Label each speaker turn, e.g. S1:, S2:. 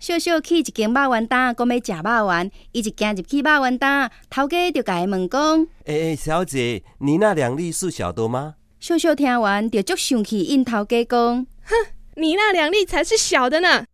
S1: 秀秀去一间肉丸摊，讲要食肉丸，伊直行入去肉丸摊，头家就甲问讲：“
S2: 诶、小姐，你那两粒是小的吗？”
S1: 秀秀听完就足生气，应头家讲：“哼，
S3: 你那两粒才是小的呢。”